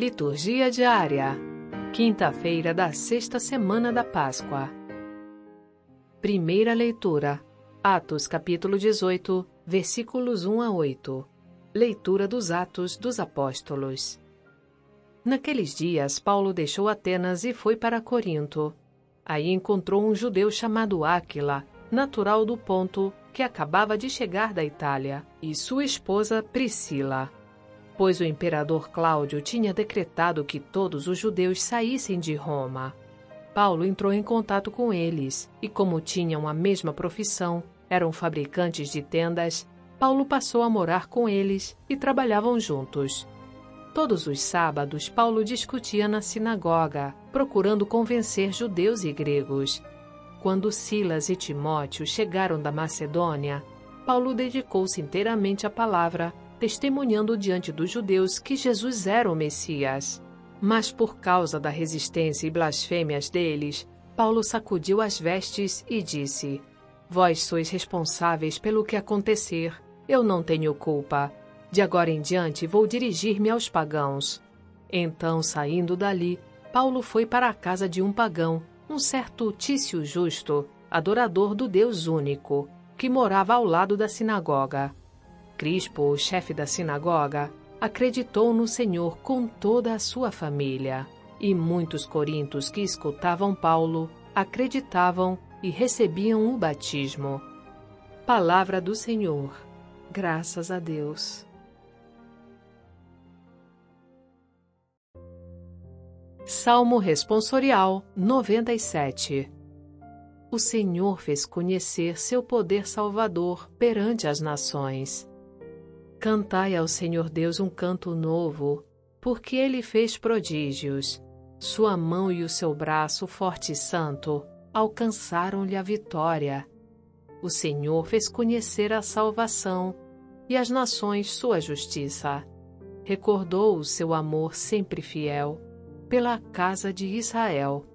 Liturgia diária. Quinta-feira da sexta semana da Páscoa. Primeira leitura. Atos capítulo 18, versículos 1 a 8. Leitura dos Atos dos Apóstolos. Naqueles dias, Paulo deixou Atenas e foi para Corinto. Aí encontrou um judeu chamado Áquila, natural do Ponto, que acabava de chegar da Itália, e sua esposa Priscila pois o imperador Cláudio tinha decretado que todos os judeus saíssem de Roma. Paulo entrou em contato com eles e, como tinham a mesma profissão, eram fabricantes de tendas, Paulo passou a morar com eles e trabalhavam juntos. Todos os sábados, Paulo discutia na sinagoga, procurando convencer judeus e gregos. Quando Silas e Timóteo chegaram da Macedônia, Paulo dedicou-se inteiramente à palavra testemunhando diante dos judeus que Jesus era o Messias. Mas por causa da resistência e blasfêmias deles, Paulo sacudiu as vestes e disse: Vós sois responsáveis pelo que acontecer. Eu não tenho culpa. De agora em diante vou dirigir-me aos pagãos. Então, saindo dali, Paulo foi para a casa de um pagão, um certo Tício Justo, adorador do Deus único, que morava ao lado da sinagoga. Crispo, o chefe da sinagoga, acreditou no Senhor com toda a sua família. E muitos corintos que escutavam Paulo acreditavam e recebiam o batismo. Palavra do Senhor. Graças a Deus. Salmo Responsorial 97 O Senhor fez conhecer seu poder salvador perante as nações. Cantai ao Senhor Deus um canto novo, porque ele fez prodígios. Sua mão e o seu braço forte e santo alcançaram-lhe a vitória. O Senhor fez conhecer a salvação e as nações sua justiça. Recordou o seu amor sempre fiel pela casa de Israel.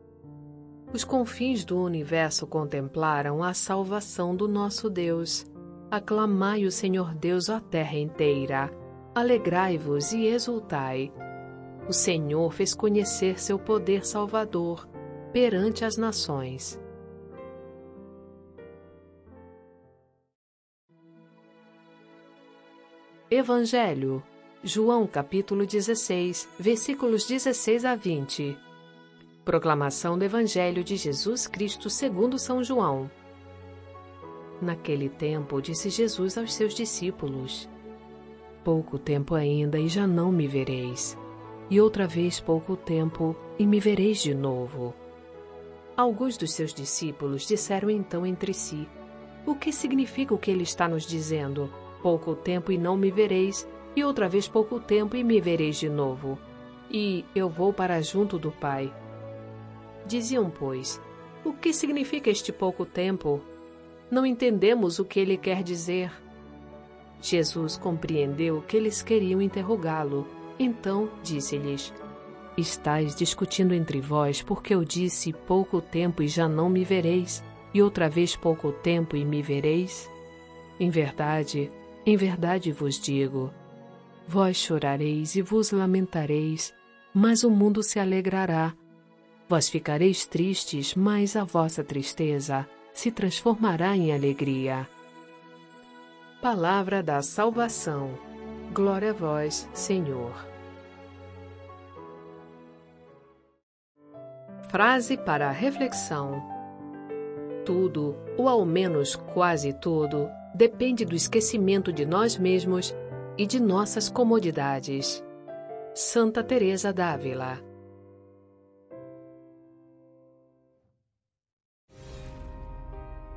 Os confins do universo contemplaram a salvação do nosso Deus Aclamai o Senhor Deus, ó terra inteira. Alegrai-vos e exultai. O Senhor fez conhecer seu poder salvador perante as nações. Evangelho, João capítulo 16, versículos 16 a 20. Proclamação do Evangelho de Jesus Cristo segundo São João. Naquele tempo, disse Jesus aos seus discípulos: Pouco tempo ainda e já não me vereis, e outra vez pouco tempo e me vereis de novo. Alguns dos seus discípulos disseram então entre si: O que significa o que ele está nos dizendo? Pouco tempo e não me vereis, e outra vez pouco tempo e me vereis de novo. E eu vou para junto do Pai. Diziam, pois, o que significa este pouco tempo não entendemos o que ele quer dizer. Jesus compreendeu que eles queriam interrogá-lo. Então disse-lhes: Estais discutindo entre vós porque eu disse pouco tempo e já não me vereis, e outra vez pouco tempo e me vereis? Em verdade, em verdade vos digo: vós chorareis e vos lamentareis, mas o mundo se alegrará. Vós ficareis tristes, mas a vossa tristeza se transformará em alegria. Palavra da salvação. Glória a vós, Senhor. Frase para reflexão: Tudo, ou ao menos quase tudo, depende do esquecimento de nós mesmos e de nossas comodidades. Santa Teresa d'Ávila